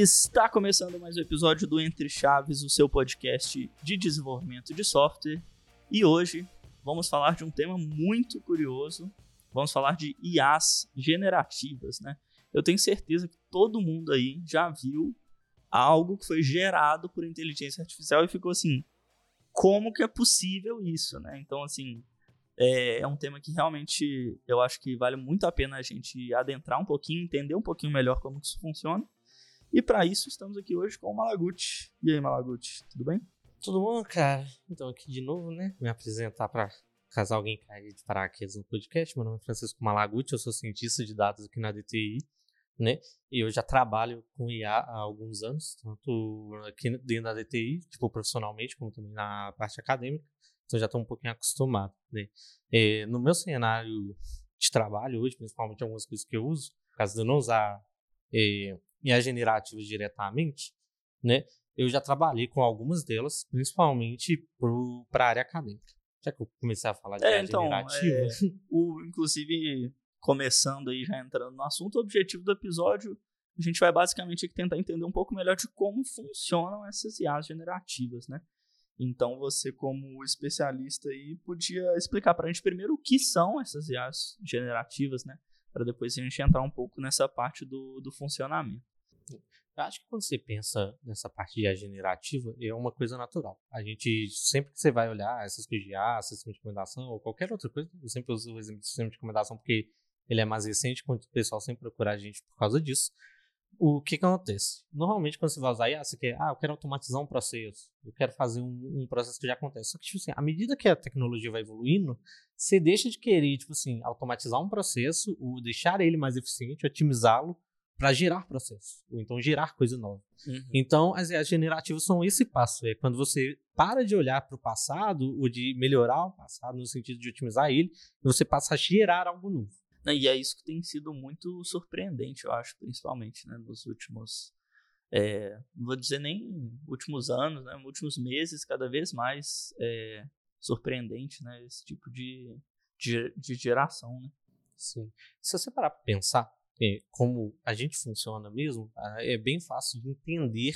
Está começando mais um episódio do Entre Chaves, o seu podcast de desenvolvimento de software. E hoje vamos falar de um tema muito curioso. Vamos falar de IAs generativas, né? Eu tenho certeza que todo mundo aí já viu algo que foi gerado por inteligência artificial e ficou assim: como que é possível isso, né? Então, assim, é, é, um tema que realmente eu acho que vale muito a pena a gente adentrar um pouquinho, entender um pouquinho melhor como isso funciona. E para isso estamos aqui hoje com o Malaguti. E aí, Malaguti, tudo bem? Tudo bom, cara? Então, aqui de novo, né? Me apresentar para caso alguém caia de paraquedas no podcast. Meu nome é Francisco Malaguti, eu sou cientista de dados aqui na DTI, né? E eu já trabalho com IA há alguns anos, tanto aqui dentro da DTI, tipo profissionalmente, como também na parte acadêmica. Então, já estou um pouquinho acostumado, né? É, no meu cenário de trabalho hoje, principalmente algumas coisas que eu uso, caso de eu não usar IA generativas diretamente, né? Eu já trabalhei com algumas delas, principalmente para a área acadêmica. Já que eu comecei a falar de é, IA então, generativa. É, o, inclusive, começando aí, já entrando no assunto, o objetivo do episódio, a gente vai basicamente tentar entender um pouco melhor de como funcionam essas IAs generativas, né? Então, você, como especialista aí, podia explicar para a gente primeiro o que são essas IAs generativas, né? Para depois a gente entrar um pouco nessa parte do, do funcionamento. Eu acho que quando você pensa nessa parte de generativa, é uma coisa natural. A gente, sempre que você vai olhar essas de IA, sistema de recomendação ou qualquer outra coisa, eu sempre uso o exemplo do sistema de recomendação porque ele é mais recente, quando o pessoal sempre procura a gente por causa disso. O que, que acontece? Normalmente, quando você vai usar IA, você quer, ah, eu quero automatizar um processo, eu quero fazer um, um processo que já acontece. Só que, tipo assim, à medida que a tecnologia vai evoluindo, você deixa de querer, tipo assim, automatizar um processo, ou deixar ele mais eficiente, otimizá-lo, para gerar processo, ou então gerar coisa nova. Uhum. Então, as IAs generativas são esse passo, é quando você para de olhar para o passado ou de melhorar o passado no sentido de otimizar ele, e você passa a gerar algo novo. E é isso que tem sido muito surpreendente, eu acho, principalmente, né, nos últimos, é, não vou dizer nem últimos anos, né, últimos meses, cada vez mais é, surpreendente, né, esse tipo de, de, de geração, né. Sim. Se você parar para pensar, é, como a gente funciona mesmo, é bem fácil de entender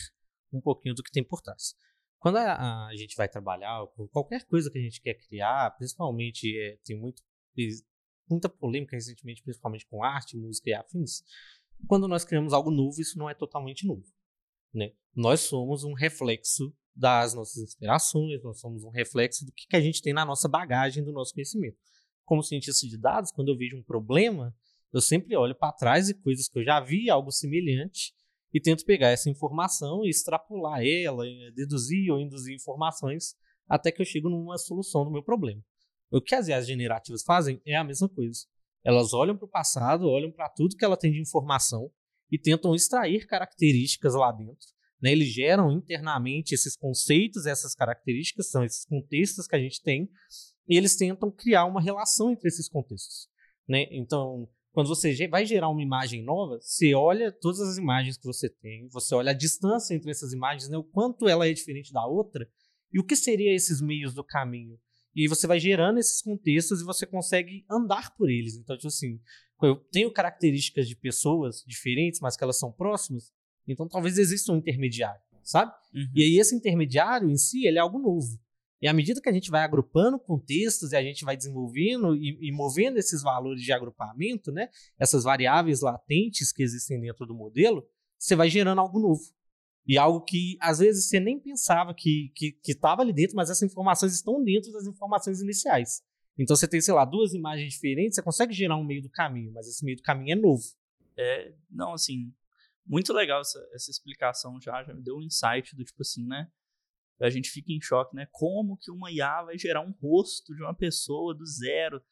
um pouquinho do que tem por trás. Quando a, a gente vai trabalhar, qualquer coisa que a gente quer criar, principalmente é, tem muito, muita polêmica recentemente, principalmente com arte, música e afins. Quando nós criamos algo novo, isso não é totalmente novo. Né? Nós somos um reflexo das nossas inspirações, nós somos um reflexo do que, que a gente tem na nossa bagagem, do nosso conhecimento. Como cientista de dados, quando eu vejo um problema, eu sempre olho para trás e coisas que eu já vi, algo semelhante, e tento pegar essa informação e extrapolar ela, deduzir ou induzir informações até que eu chego numa solução do meu problema. O que as IAs generativas fazem é a mesma coisa. Elas olham para o passado, olham para tudo que ela tem de informação e tentam extrair características lá dentro. Né? Eles geram internamente esses conceitos, essas características, são esses contextos que a gente tem, e eles tentam criar uma relação entre esses contextos. Né? Então, quando você vai gerar uma imagem nova, você olha todas as imagens que você tem, você olha a distância entre essas imagens, né, o quanto ela é diferente da outra, e o que seria esses meios do caminho. E você vai gerando esses contextos e você consegue andar por eles. Então, tipo assim, eu tenho características de pessoas diferentes, mas que elas são próximas, então talvez exista um intermediário, sabe? Uhum. E aí esse intermediário em si, ele é algo novo. E à medida que a gente vai agrupando contextos e a gente vai desenvolvendo e, e, movendo esses valores de agrupamento, né, essas variáveis latentes que existem dentro do modelo, você vai gerando algo novo. E algo que às vezes você nem pensava que estava que, que ali dentro, mas essas informações estão dentro das informações iniciais. Então você tem, sei lá, duas imagens diferentes, você consegue gerar um meio do caminho, mas esse meio do caminho é novo. É, não, assim, muito legal essa, essa explicação já, já me deu um insight do tipo assim, né? a gente fica em choque, né? Como que uma IA vai gerar um rosto de uma pessoa do zero?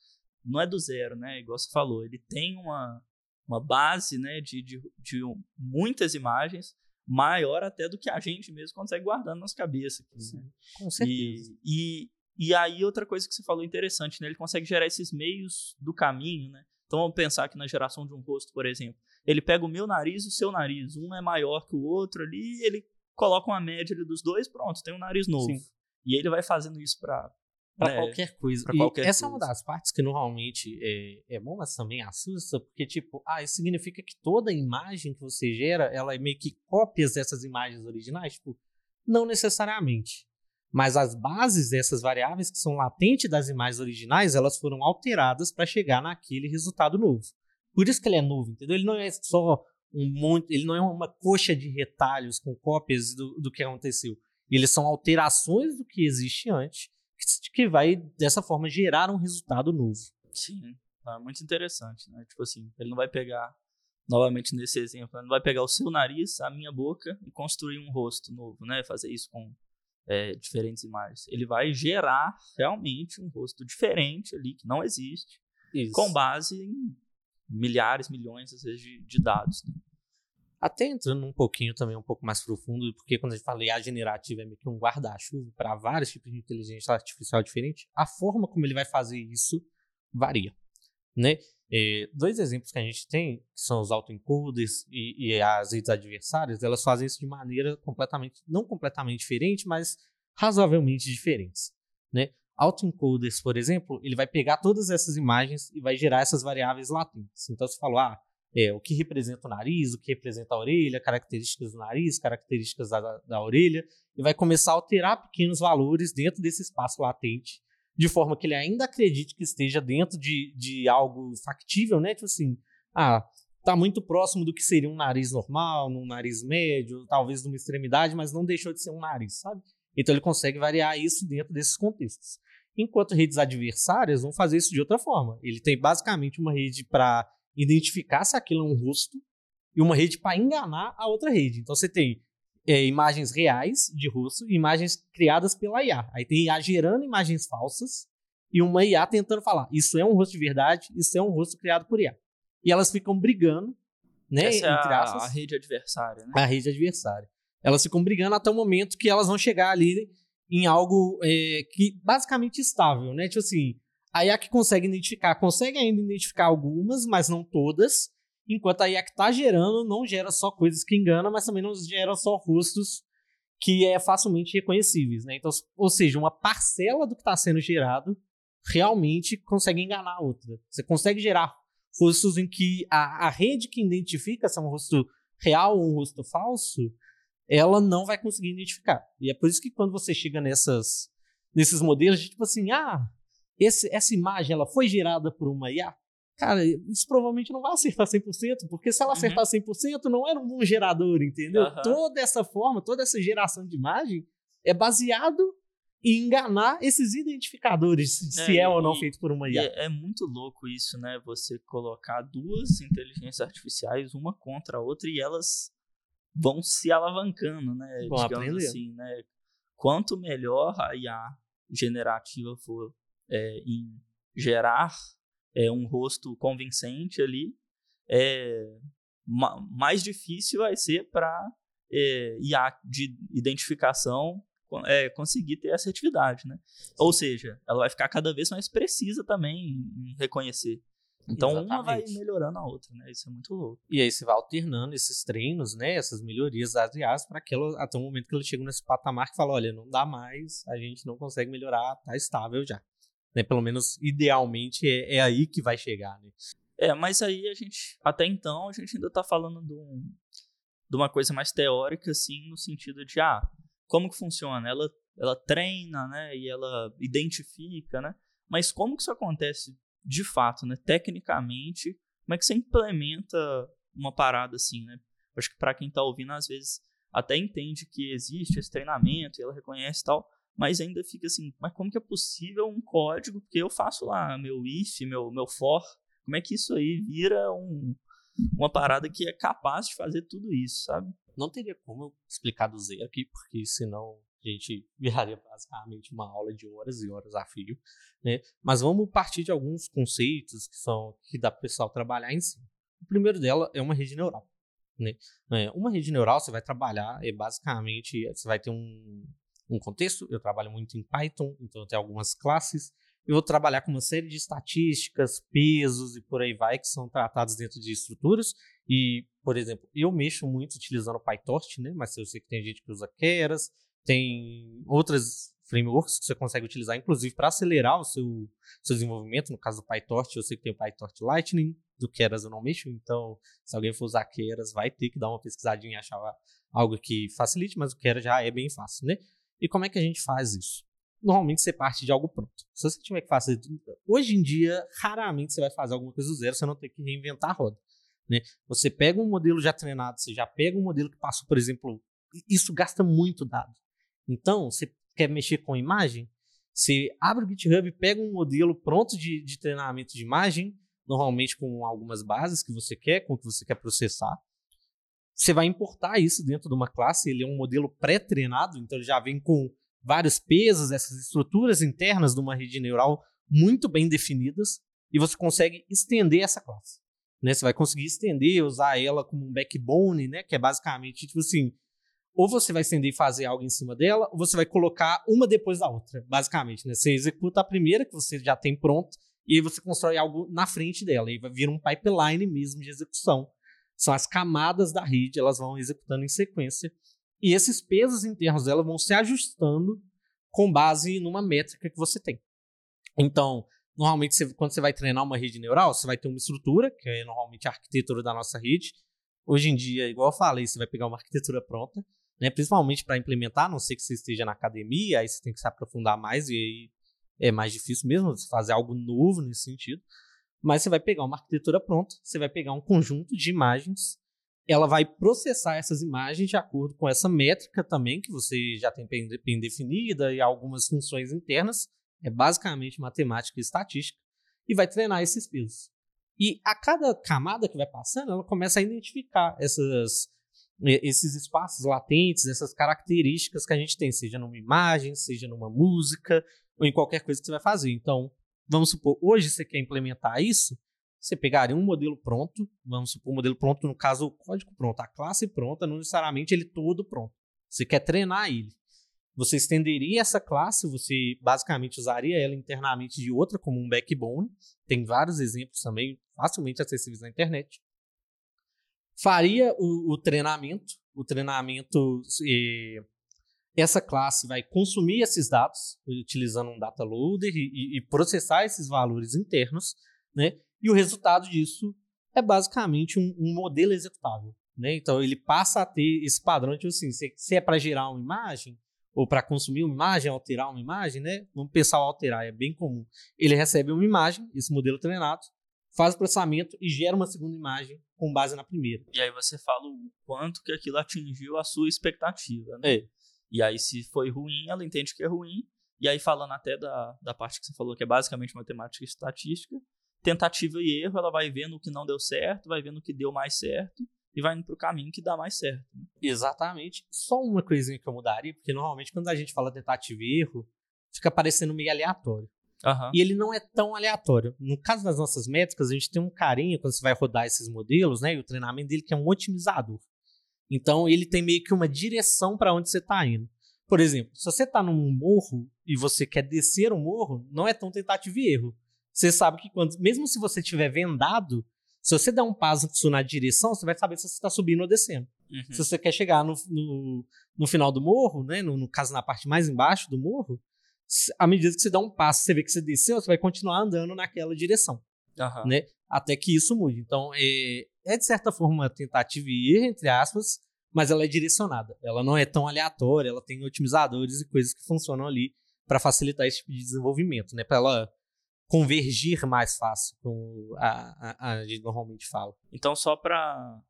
Não é do zero, né? Igual você falou, ele tem uma, uma base né, de, de, de muitas imagens, maior até do que a gente mesmo consegue guardar na nossa cabeça. Aqui, né? Com certeza. E, e, e aí, outra coisa que você falou interessante, né? Ele consegue gerar esses meios do caminho, né? Então, vamos pensar que na geração de um rosto, por exemplo, ele pega o meu nariz e o seu nariz, um é maior que o outro ali, ele coloca uma média dos dois, pronto, tem um nariz novo. Sim. E ele vai fazendo isso para para é, qualquer coisa. Pra qualquer essa coisa. é uma das partes que normalmente é, é bom, mas também assusta, porque, tipo, ah, isso significa que toda imagem que você gera, ela é meio que cópias dessas imagens originais? Tipo, não necessariamente. Mas as bases dessas variáveis que são latentes das imagens originais, elas foram alteradas para chegar naquele resultado novo. Por isso que ele é novo, entendeu? Ele não é só um monte, ele não é uma coxa de retalhos com cópias do, do que aconteceu. Eles são alterações do que existe antes, que vai dessa forma gerar um resultado novo. Sim, é muito interessante, né? Tipo assim, ele não vai pegar novamente nesse exemplo, ele não vai pegar o seu nariz, a minha boca e construir um rosto novo, né? Fazer isso com é, diferentes imagens. Ele vai gerar realmente um rosto diferente ali que não existe, isso. com base em milhares, milhões, às vezes, de, de dados. Né? Até entrando um pouquinho também, um pouco mais profundo, porque quando a gente fala IA generativa é meio que um guarda-chuva para vários tipos de inteligência artificial diferente, a forma como ele vai fazer isso varia. Né? É, dois exemplos que a gente tem, que são os autoencoders e, e as redes adversárias, elas fazem isso de maneira completamente, não completamente diferente, mas razoavelmente diferentes. Né? autoencoders, por exemplo, ele vai pegar todas essas imagens e vai gerar essas variáveis latentes. Então você falou, ah, é, o que representa o nariz, o que representa a orelha, características do nariz, características da, da orelha, e vai começar a alterar pequenos valores dentro desse espaço latente, de forma que ele ainda acredite que esteja dentro de, de algo factível, né? Tipo assim, ah, tá muito próximo do que seria um nariz normal, num nariz médio, talvez numa extremidade, mas não deixou de ser um nariz, sabe? Então ele consegue variar isso dentro desses contextos. Enquanto redes adversárias vão fazer isso de outra forma. Ele tem basicamente uma rede para identificar se aquilo é um rosto e uma rede para enganar a outra rede. Então você tem é, imagens reais de rosto e imagens criadas pela IA. Aí tem IA gerando imagens falsas e uma IA tentando falar: isso é um rosto de verdade, isso é um rosto criado por IA. E elas ficam brigando, né? Essa é a, a rede adversária, né? A rede adversária. Elas ficam brigando até o momento que elas vão chegar ali em algo é, que basicamente estável, né? Tipo assim, a IA que consegue identificar, consegue ainda identificar algumas, mas não todas, enquanto a IA que está gerando não gera só coisas que enganam, mas também não gera só rostos que é facilmente reconhecíveis, né? Então, ou seja, uma parcela do que está sendo gerado realmente consegue enganar a outra. Você consegue gerar rostos em que a, a rede que identifica se é um rosto real ou um rosto falso ela não vai conseguir identificar. E é por isso que quando você chega nessas, nesses modelos, de tipo assim, ah, esse, essa imagem ela foi gerada por uma IA, cara, isso provavelmente não vai acertar 100%, porque se ela uhum. acertar 100%, não era um bom gerador, entendeu? Uhum. Toda essa forma, toda essa geração de imagem é baseado em enganar esses identificadores, é, se é ou não feito por uma IA. É, é, muito louco isso, né? Você colocar duas inteligências artificiais, uma contra a outra, e elas vão se alavancando, né? Vão digamos aprender. assim, né? Quanto melhor a IA generativa for é, em gerar é, um rosto convincente ali, é, ma mais difícil vai ser para é, IA de identificação é, conseguir ter assertividade, né? Ou seja, ela vai ficar cada vez mais precisa também em reconhecer então Exatamente. uma vai melhorando a outra, né? Isso é muito louco. E aí você vai alternando esses treinos, né? Essas melhorias das IAs para aquela até o momento que ele chega nesse patamar que fala, olha, não dá mais, a gente não consegue melhorar, tá estável já. Né? Pelo menos idealmente é, é aí que vai chegar, né? É, mas aí a gente, até então, a gente ainda tá falando de, um, de uma coisa mais teórica, assim, no sentido de, ah, como que funciona? Ela, ela treina, né? E ela identifica, né? Mas como que isso acontece de fato, né, tecnicamente, como é que você implementa uma parada assim, né? Acho que para quem está ouvindo, às vezes até entende que existe esse treinamento e ela reconhece tal, mas ainda fica assim, mas como que é possível um código, porque eu faço lá meu if, meu, meu for, como é que isso aí vira um, uma parada que é capaz de fazer tudo isso, sabe? Não teria como eu explicar do zero aqui, porque senão a gente viraria basicamente uma aula de horas e horas a fio, né? Mas vamos partir de alguns conceitos que são que dá para o pessoal trabalhar em si. O primeiro dela é uma rede neural, né? É, uma rede neural você vai trabalhar é basicamente você vai ter um, um contexto. Eu trabalho muito em Python, então eu tenho algumas classes. Eu vou trabalhar com uma série de estatísticas, pesos e por aí vai que são tratados dentro de estruturas. E, por exemplo, eu mexo muito utilizando PyTorch, né? Mas eu sei que tem gente que usa Keras, tem outras frameworks que você consegue utilizar, inclusive, para acelerar o seu, seu desenvolvimento. No caso do PyTorch, eu sei que tem o PyTorch Lightning, do Keras eu não mexo, então se alguém for usar Keras, vai ter que dar uma pesquisadinha e achar algo que facilite, mas o Keras já é bem fácil, né? E como é que a gente faz isso? Normalmente você parte de algo pronto. Se você tiver que fazer. Hoje em dia, raramente você vai fazer alguma coisa do zero, você não tem que reinventar a roda. Né? Você pega um modelo já treinado, você já pega um modelo que passou, por exemplo, isso gasta muito dado. Então, você quer mexer com imagem, você abre o GitHub, pega um modelo pronto de, de treinamento de imagem, normalmente com algumas bases que você quer, com o que você quer processar. Você vai importar isso dentro de uma classe, ele é um modelo pré-treinado, então ele já vem com vários pesos, essas estruturas internas de uma rede neural muito bem definidas, e você consegue estender essa classe. Né? Você vai conseguir estender, usar ela como um backbone, né? que é basicamente tipo assim, ou você vai estender e fazer algo em cima dela, ou você vai colocar uma depois da outra, basicamente. Né? Você executa a primeira que você já tem pronta, e aí você constrói algo na frente dela, e vai vir um pipeline mesmo de execução. São as camadas da rede, elas vão executando em sequência, e esses pesos internos dela vão se ajustando com base numa métrica que você tem. Então, normalmente, você, quando você vai treinar uma rede neural, você vai ter uma estrutura, que é normalmente a arquitetura da nossa rede. Hoje em dia, igual eu falei, você vai pegar uma arquitetura pronta, né, principalmente para implementar, a não sei que você esteja na academia, aí você tem que se aprofundar mais e aí é mais difícil mesmo fazer algo novo nesse sentido. Mas você vai pegar uma arquitetura pronta, você vai pegar um conjunto de imagens, ela vai processar essas imagens de acordo com essa métrica também, que você já tem bem definida, e algumas funções internas, é basicamente matemática e estatística, e vai treinar esses pesos. E a cada camada que vai passando, ela começa a identificar essas, esses espaços latentes, essas características que a gente tem, seja numa imagem, seja numa música, ou em qualquer coisa que você vai fazer. Então, vamos supor, hoje você quer implementar isso, você pegaria um modelo pronto, vamos supor, um modelo pronto, no caso, o código pronto, a classe pronta, não necessariamente ele todo pronto. Você quer treinar ele. Você estenderia essa classe, você basicamente usaria ela internamente de outra como um backbone. Tem vários exemplos também facilmente acessíveis na internet. Faria o, o treinamento, o treinamento eh, essa classe vai consumir esses dados, utilizando um data loader e, e, processar esses valores internos, né? E o resultado disso é basicamente um, um modelo executável, né? Então ele passa a ter esse padrão de tipo assim, se, se é para gerar uma imagem ou para consumir uma imagem, alterar uma imagem, né? Vamos pensar o alterar, é bem comum. Ele recebe uma imagem, esse modelo treinado, faz o processamento e gera uma segunda imagem com base na primeira. E aí você fala o quanto que aquilo atingiu a sua expectativa, né? É. E aí, se foi ruim, ela entende que é ruim. E aí, falando até da, da parte que você falou, que é basicamente matemática e estatística, tentativa e erro, ela vai vendo o que não deu certo, vai vendo o que deu mais certo e vai indo pro caminho que dá mais certo. Né? Exatamente. Só uma coisinha que eu mudaria, porque normalmente quando a gente fala tentativa e erro, fica parecendo meio aleatório. Uhum. E ele não é tão aleatório. No caso das nossas métricas, a gente tem um carinho quando você vai rodar esses modelos, né? E o treinamento dele que é um otimizador. Então ele tem meio que uma direção para onde você está indo. Por exemplo, se você está num morro e você quer descer o morro, não é tão tentativa e erro. Você sabe que quando, mesmo se você estiver vendado, se você der um passo na direção, você vai saber se você está subindo ou descendo. Uhum. Se você quer chegar no, no, no final do morro, né, no, no, caso na parte mais embaixo do morro, à medida que você dá um passo, você vê que você desceu, você vai continuar andando naquela direção. Uhum. Né? Até que isso mude. Então, é, é de certa forma uma tentativa e erro, entre aspas, mas ela é direcionada. Ela não é tão aleatória, ela tem otimizadores e coisas que funcionam ali para facilitar esse tipo de desenvolvimento, né? Para ela convergir mais fácil, como a, a, a gente normalmente fala. Então, só para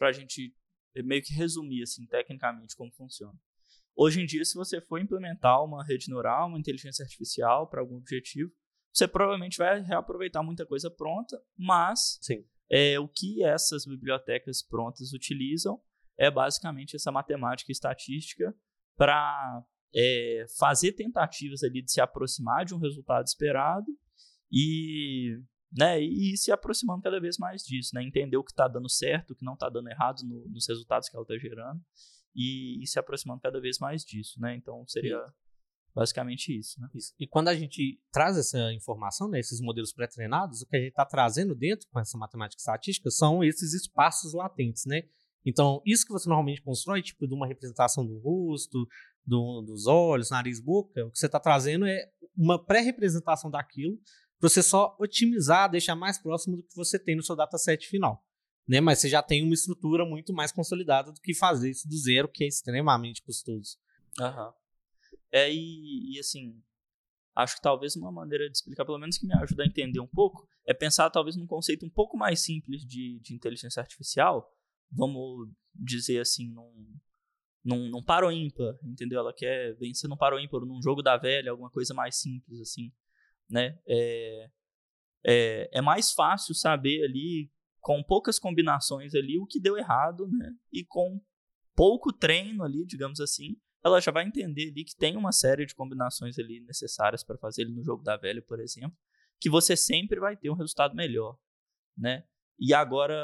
a gente meio que resumir assim tecnicamente como funciona. Hoje em dia, se você for implementar uma rede neural, uma inteligência artificial para algum objetivo, você provavelmente vai reaproveitar muita coisa pronta, mas Sim. É, o que essas bibliotecas prontas utilizam é basicamente essa matemática estatística para é, fazer tentativas ali de se aproximar de um resultado esperado e, né, e ir se aproximando cada vez mais disso, né, entender o que está dando certo, o que não está dando errado no, nos resultados que ela está gerando e, se aproximando cada vez mais disso, né? Então seria Basicamente isso, né? Isso. E quando a gente traz essa informação, né, esses modelos pré-treinados, o que a gente está trazendo dentro com essa matemática estatística são esses espaços latentes, né? Então, isso que você normalmente constrói, tipo de uma representação do rosto, do, dos olhos, nariz, boca, o que você está trazendo é uma pré-representação daquilo para você só otimizar, deixar mais próximo do que você tem no seu dataset final. Né? Mas você já tem uma estrutura muito mais consolidada do que fazer isso do zero, que é extremamente custoso. Aham. É, e, e assim, acho que talvez uma maneira de explicar, pelo menos que me ajuda a entender um pouco, é pensar talvez num conceito um pouco mais simples de, de inteligência artificial, vamos dizer assim, num, num, num paro ímpar, entendeu? Ela quer vencer num paro ímpar, num jogo da velha, alguma coisa mais simples, assim, né? É, é, é mais fácil saber ali, com poucas combinações ali, o que deu errado, né? E com pouco treino ali, digamos assim, ela já vai entender ali que tem uma série de combinações ali necessárias para fazer ele no jogo da velha, por exemplo, que você sempre vai ter um resultado melhor, né? E agora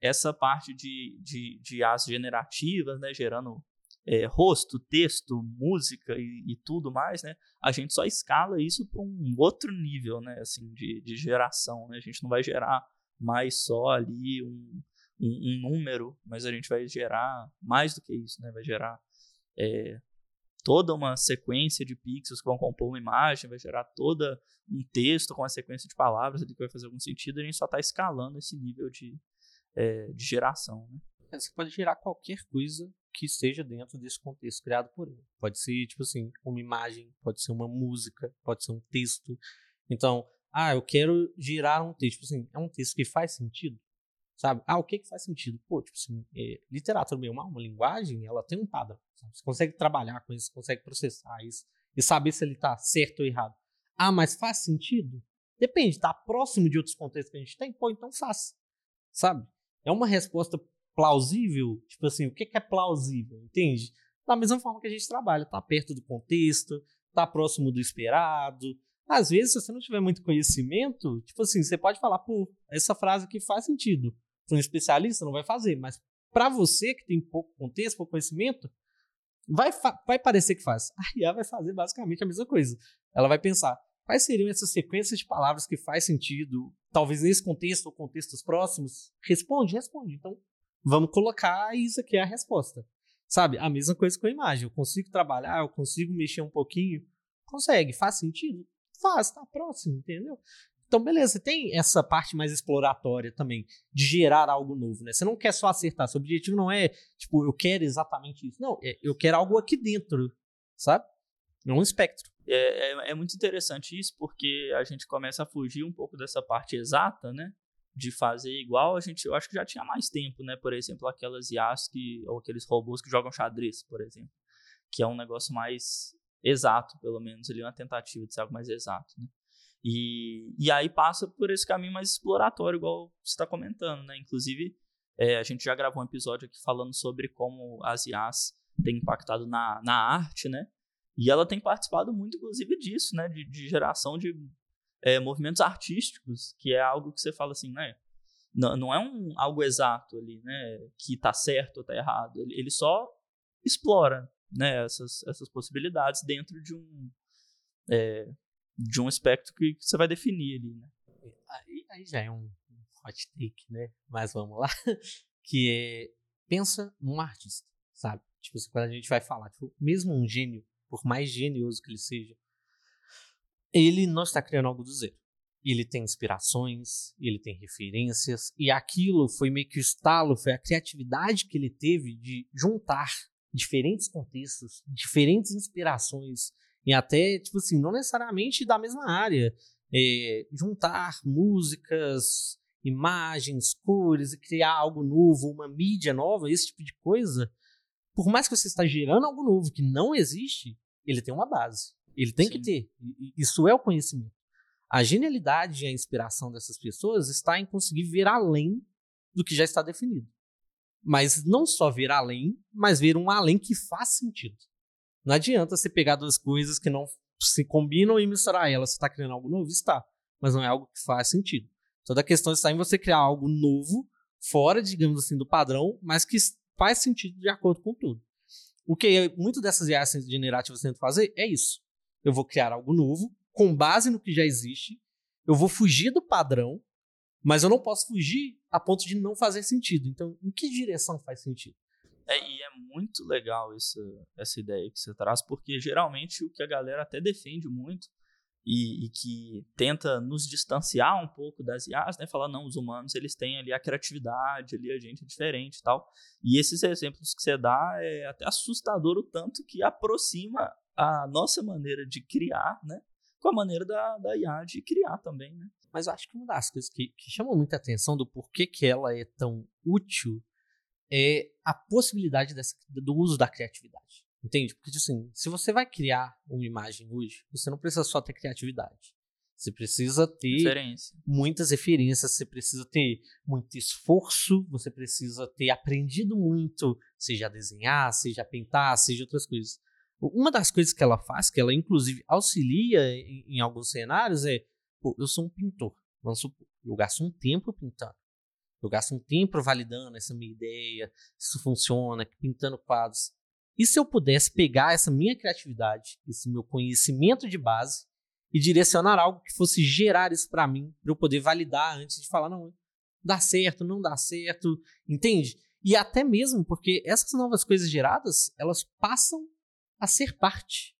essa parte de, de, de as generativas, né, gerando é, rosto, texto, música e, e, tudo mais, né, a gente só escala isso para um outro nível, né, assim, de, de geração, né, a gente não vai gerar mais só ali um, um, um número, mas a gente vai gerar mais do que isso, né, vai gerar é, toda uma sequência de pixels que vão compor uma imagem, vai gerar toda um texto com uma sequência de palavras ali que vai fazer algum sentido, a gente só está escalando esse nível de, é, de geração. Né? É, você pode gerar qualquer coisa que esteja dentro desse contexto criado por ele. Pode ser, tipo assim, uma imagem, pode ser uma música, pode ser um texto. Então, ah, eu quero gerar um texto. Tipo assim, é um texto que faz sentido? Sabe? Ah, o que que faz sentido? Pô, tipo assim, é, literatura mesmo, uma linguagem, ela tem um padrão. Sabe? Você consegue trabalhar com isso, consegue processar isso e saber se ele está certo ou errado. Ah, mas faz sentido? Depende, está próximo de outros contextos que a gente tem? Pô, então faz. Sabe? É uma resposta plausível? Tipo assim, o que é plausível? Entende? Da mesma forma que a gente trabalha, tá perto do contexto, tá próximo do esperado. Às vezes, se você não tiver muito conhecimento, tipo assim, você pode falar, pô, essa frase aqui faz sentido. Um especialista não vai fazer, mas para você que tem pouco contexto, pouco conhecimento, vai, vai parecer que faz. A IA vai fazer basicamente a mesma coisa. Ela vai pensar, quais seriam essas sequências de palavras que faz sentido, talvez nesse contexto ou contextos próximos? Responde, responde. Então, vamos colocar isso aqui é a resposta. Sabe? A mesma coisa com a imagem. Eu consigo trabalhar, eu consigo mexer um pouquinho. Consegue? Faz sentido? Faz, tá próximo, entendeu? Então, beleza, tem essa parte mais exploratória também, de gerar algo novo, né? Você não quer só acertar, seu objetivo não é, tipo, eu quero exatamente isso. Não, é, eu quero algo aqui dentro, sabe? É um espectro. É, é, é, muito interessante isso, porque a gente começa a fugir um pouco dessa parte exata, né? De fazer igual, a gente, eu acho que já tinha mais tempo, né? Por exemplo, aquelas IAs que, ou aqueles robôs que jogam xadrez, por exemplo. Que é um negócio mais exato, pelo menos, ali, uma tentativa de ser algo mais exato, né? E, e aí passa por esse caminho mais exploratório, igual você está comentando, né? Inclusive, é, a gente já gravou um episódio aqui falando sobre como as IAs têm impactado na, na arte, né? E ela tem participado muito, inclusive, disso, né? De, de geração de é, movimentos artísticos, que é algo que você fala assim, né? Não, não é um, algo exato ali, né? Que tá certo ou tá errado. Ele, ele só explora, né? Essas, essas possibilidades dentro de um... É, de um espectro que, você vai definir ali, né? Aí, aí já é um hot take, né? Mas vamos lá. que é, pensa num artista, sabe? Tipo, assim, quando a gente vai falar, tipo, mesmo um gênio, por mais genioso que ele seja, ele não está criando algo do zero. Ele tem inspirações, ele tem referências, e aquilo foi meio que o estalo, foi a criatividade que ele teve de juntar diferentes contextos, diferentes inspirações, e até, tipo assim, não necessariamente da mesma área. É, juntar músicas, imagens, cores e criar algo novo, uma mídia nova, esse tipo de coisa. Por mais que você está gerando algo novo que não existe, ele tem uma base. Ele tem Sim. que ter. Isso é o conhecimento. A genialidade e a inspiração dessas pessoas está em conseguir ver além do que já está definido. Mas não só ver além, mas ver um além que faz sentido. Não adianta você pegar duas coisas que não se combinam e misturar elas. Você está criando algo novo? Está. Mas não é algo que faz sentido. Toda a questão está em você criar algo novo, fora, digamos assim, do padrão, mas que faz sentido de acordo com tudo. O que muito dessas IAs generativas tentam fazer é isso. Eu vou criar algo novo, com base no que já existe, eu vou fugir do padrão, mas eu não posso fugir a ponto de não fazer sentido. Então, em que direção faz sentido? É, e é muito legal essa, essa ideia que você traz, porque geralmente o que a galera até defende muito e, e, que tenta nos distanciar um pouco das IAs, né? Falar, não, os humanos eles têm ali a criatividade, ali a gente é diferente e tal. E esses exemplos que você dá é até assustador o tanto que aproxima a nossa maneira de criar, né? Com a maneira da, da IA de criar também, né? Mas eu acho que uma das coisas que, que chama muita atenção do porquê que ela é tão útil é a possibilidade dessa, do uso da criatividade. Entende? Porque, tipo assim, se você vai criar uma imagem hoje, você não precisa só ter criatividade. Você precisa ter Referência. muitas referências, você precisa ter muito esforço, você precisa ter aprendido muito, seja a desenhar, seja a pintar, seja outras coisas. Uma das coisas que ela faz, que ela inclusive auxilia em, em alguns cenários, é: pô, eu sou um pintor, vamos supor, eu gasto um tempo pintando. Eu gasto um tempo validando essa minha ideia, se isso funciona, pintando quadros. E se eu pudesse pegar essa minha criatividade, esse meu conhecimento de base e direcionar algo que fosse gerar isso para mim, para eu poder validar antes de falar, não, dá certo, não dá certo, entende? E até mesmo porque essas novas coisas geradas, elas passam a ser parte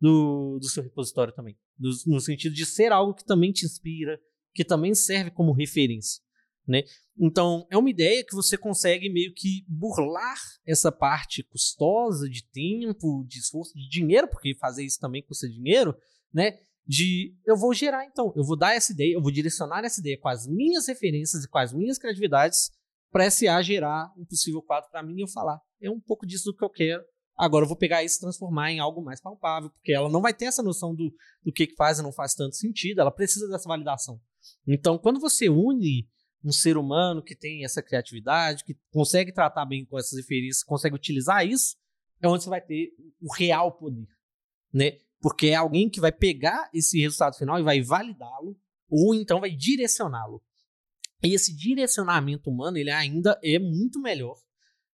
do, do seu repositório também. No sentido de ser algo que também te inspira, que também serve como referência. Né? Então, é uma ideia que você consegue meio que burlar essa parte custosa de tempo, de esforço, de dinheiro, porque fazer isso também custa dinheiro, né? De eu vou gerar, então, eu vou dar essa ideia, eu vou direcionar essa ideia com as minhas referências e com as minhas criatividades para SA gerar um possível quadro para mim e eu falar. É um pouco disso que eu quero. Agora eu vou pegar isso e transformar em algo mais palpável, porque ela não vai ter essa noção do, do que faz e não faz tanto sentido, ela precisa dessa validação. Então, quando você une um ser humano que tem essa criatividade, que consegue tratar bem com essas referências, consegue utilizar isso, é onde você vai ter o real poder, né? Porque é alguém que vai pegar esse resultado final e vai validá-lo, ou então vai direcioná-lo. E esse direcionamento humano, ele ainda é muito melhor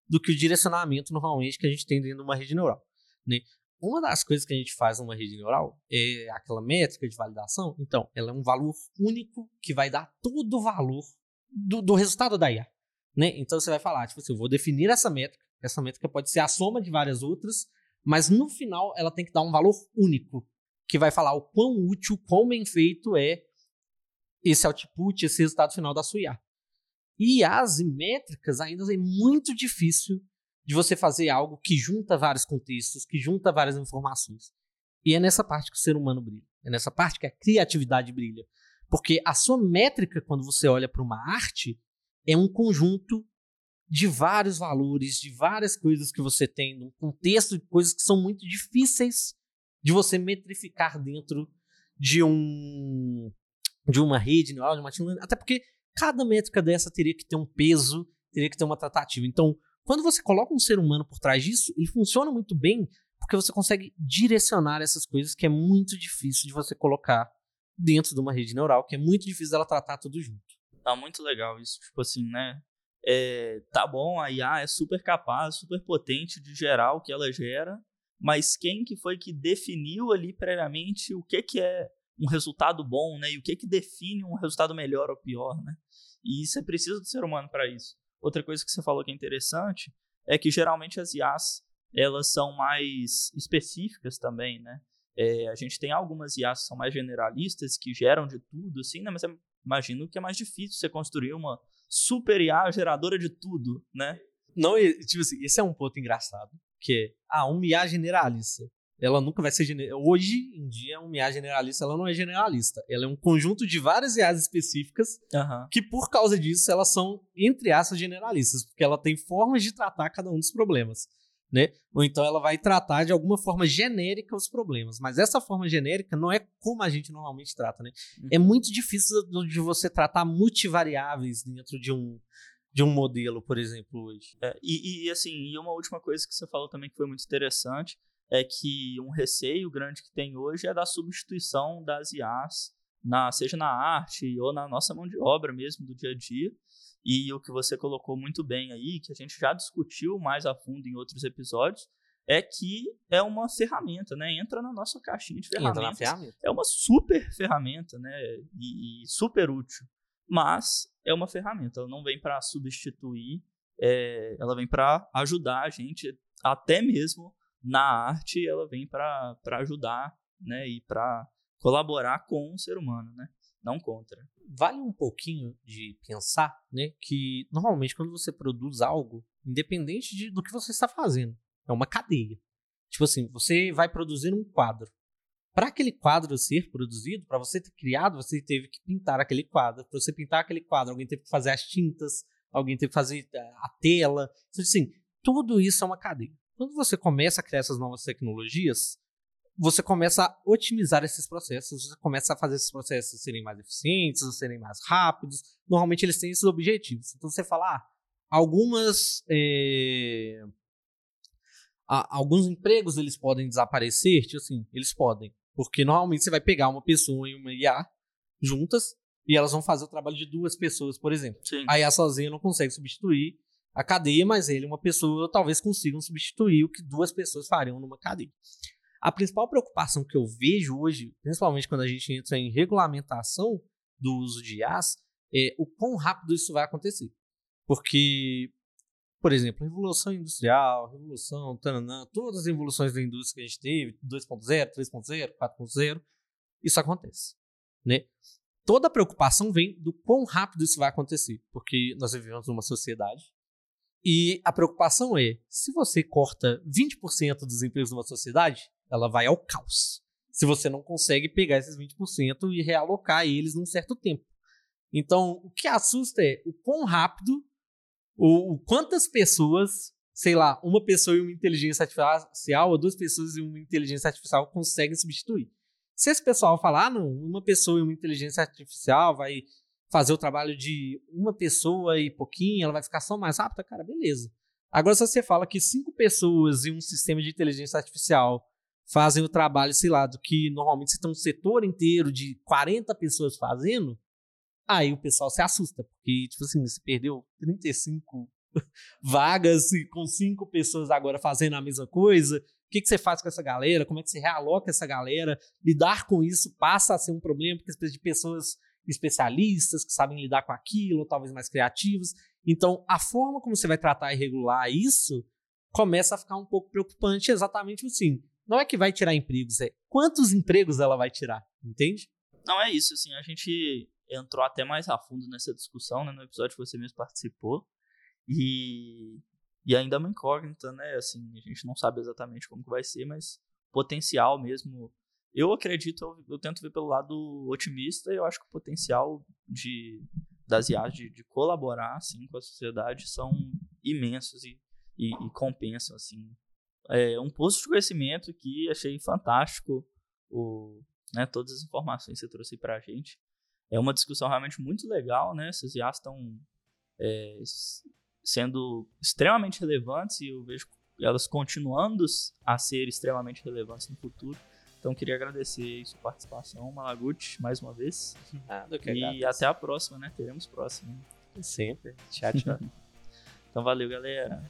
do que o direcionamento normalmente que a gente tem dentro de uma rede neural, né? Uma das coisas que a gente faz numa rede neural é aquela métrica de validação. Então, ela é um valor único que vai dar todo o valor do, do resultado da IA. Né? Então você vai falar, tipo assim, eu vou definir essa métrica, essa métrica pode ser a soma de várias outras, mas no final ela tem que dar um valor único, que vai falar o quão útil, quão bem feito é esse output, esse resultado final da sua IA. E as métricas ainda é muito difícil de você fazer algo que junta vários contextos, que junta várias informações. E é nessa parte que o ser humano brilha. É nessa parte que a criatividade brilha. Porque a sua métrica, quando você olha para uma arte, é um conjunto de vários valores, de várias coisas que você tem, num contexto de coisas que são muito difíceis de você metrificar dentro de um de uma rede neural, de uma machine até porque cada métrica dessa teria que ter um peso, teria que ter uma tratativa. Então, quando você coloca um ser humano por trás disso, ele funciona muito bem porque você consegue direcionar essas coisas que é muito difícil de você colocar dentro de uma rede neural, que é muito difícil dela tratar tudo junto. Tá muito legal isso, tipo assim, né? É, tá bom, a IA é super capaz, super potente de gerar o que ela gera, mas quem que foi que definiu ali previamente o que que é um resultado bom, né? E o que que define um resultado melhor ou pior, né? E você precisa do ser humano para isso. Outra coisa que você falou que é interessante é que geralmente as IAs elas são mais específicas também, né? É, a gente tem algumas IAs que são mais generalistas, que geram de tudo, assim, né? Mas imagino que é mais difícil você construir uma super IA geradora de tudo, né? Não, tipo assim, esse é um ponto engraçado, que é, ah, uma IA generalista. Ela nunca vai ser generalista. Hoje em dia, uma IA generalista, ela não é generalista. Ela é um conjunto de várias IAs específicas uhum. que, por causa disso, elas são, entre aspas, generalistas, porque ela tem formas de tratar cada um dos problemas né? Ou então ela vai tratar de alguma forma genérica os problemas. Mas essa forma genérica não é como a gente normalmente trata, né? Uhum. É muito difícil de você tratar multivariáveis dentro de um, de um modelo, por exemplo, hoje. É, e, e, assim, e uma última coisa que você falou também que foi muito interessante é que um receio grande que tem hoje é da substituição das IAs, na, seja na arte ou na nossa mão de obra mesmo do dia a dia. E o que você colocou muito bem aí, que a gente já discutiu mais a fundo em outros episódios, é que é uma ferramenta, né? Entra na nossa caixinha de ferramentas. ferramenta. É uma super ferramenta, né? E, e, super útil. Mas é uma ferramenta, ela não vem para substituir é, ela vem para ajudar a gente, até mesmo na arte, ela vem para ajudar, né, e para colaborar com o ser humano, né, não contra. Vale um pouquinho de pensar, né, que normalmente quando você produz algo, independente de, do que você está fazendo, é uma cadeia. Tipo assim, você vai produzir um quadro. Para aquele quadro ser produzido, para você ter criado, você teve que pintar aquele quadro. Para você pintar aquele quadro, alguém teve que fazer as tintas, alguém teve que fazer eh, a tela. Então, assim, tudo isso é uma cadeia. Quando você começa a criar essas novas tecnologias, você começa a otimizar esses processos, você começa a fazer esses processos serem mais eficientes, serem mais rápidos. Normalmente eles têm esses objetivos. Então você fala, ah, algumas é, alguns empregos eles podem desaparecer, tipo assim, eles podem. Porque normalmente você vai pegar uma pessoa e uma IA juntas e elas vão fazer o trabalho de duas pessoas, por exemplo. Sim. A IA sozinha não consegue substituir a cadeia, mas ele, uma pessoa, talvez consigam substituir o que duas pessoas fariam numa cadeia. A principal preocupação que eu vejo hoje, principalmente quando a gente entra em regulamentação do uso de IAs, é o quão rápido isso vai acontecer. Porque, por exemplo, revolução industrial, revolução, tananã, todas as evoluções da indústria que a gente teve, 2.0, 3.0, 4.0, isso acontece. Né? Toda a preocupação vem do quão rápido isso vai acontecer, porque nós vivemos numa sociedade e a preocupação é, se você corta 20% dos empregos numa sociedade, ela vai ao caos. Se você não consegue pegar esses 20% e realocar eles num certo tempo. Então, o que assusta é o quão rápido o, o, quantas pessoas, sei lá, uma pessoa e uma inteligência artificial, ou duas pessoas e uma inteligência artificial conseguem substituir. Se esse pessoal falar, ah, não, uma pessoa e uma inteligência artificial vai fazer o trabalho de uma pessoa e pouquinho, ela vai ficar só mais rápida, cara, beleza. Agora, se você fala que cinco pessoas e um sistema de inteligência artificial fazem o trabalho, sei lá, do que normalmente você tem um setor inteiro de 40 pessoas fazendo, Aí o pessoal se assusta, porque, tipo assim, você perdeu 35 vagas com cinco pessoas agora fazendo a mesma coisa. O que, que você faz com essa galera? Como é que você realoca essa galera? Lidar com isso passa a ser um problema, porque precisa de pessoas especialistas que sabem lidar com aquilo, talvez mais criativos. Então, a forma como você vai tratar e regular isso começa a ficar um pouco preocupante, exatamente assim. Não é que vai tirar empregos, é quantos empregos ela vai tirar, entende? Não é isso, assim, a gente entrou até mais a fundo nessa discussão, né, no episódio que você mesmo participou. E, e ainda é uma incógnita, né? Assim, a gente não sabe exatamente como que vai ser, mas potencial mesmo. Eu acredito, eu, eu tento ver pelo lado otimista e eu acho que o potencial de, das IAs de, de colaborar assim, com a sociedade são imensos e, e, e compensam. Assim. É um posto de conhecimento que achei fantástico o, né, todas as informações que você trouxe para a gente é uma discussão realmente muito legal, né? Essas IAs estão é, sendo extremamente relevantes e eu vejo elas continuando a ser extremamente relevantes no futuro. Então, queria agradecer a sua participação, Malaguti, mais uma vez. Nada, que e agradeço. até a próxima, né? Teremos próxima. Sempre. Tchau, tchau. então, valeu, galera.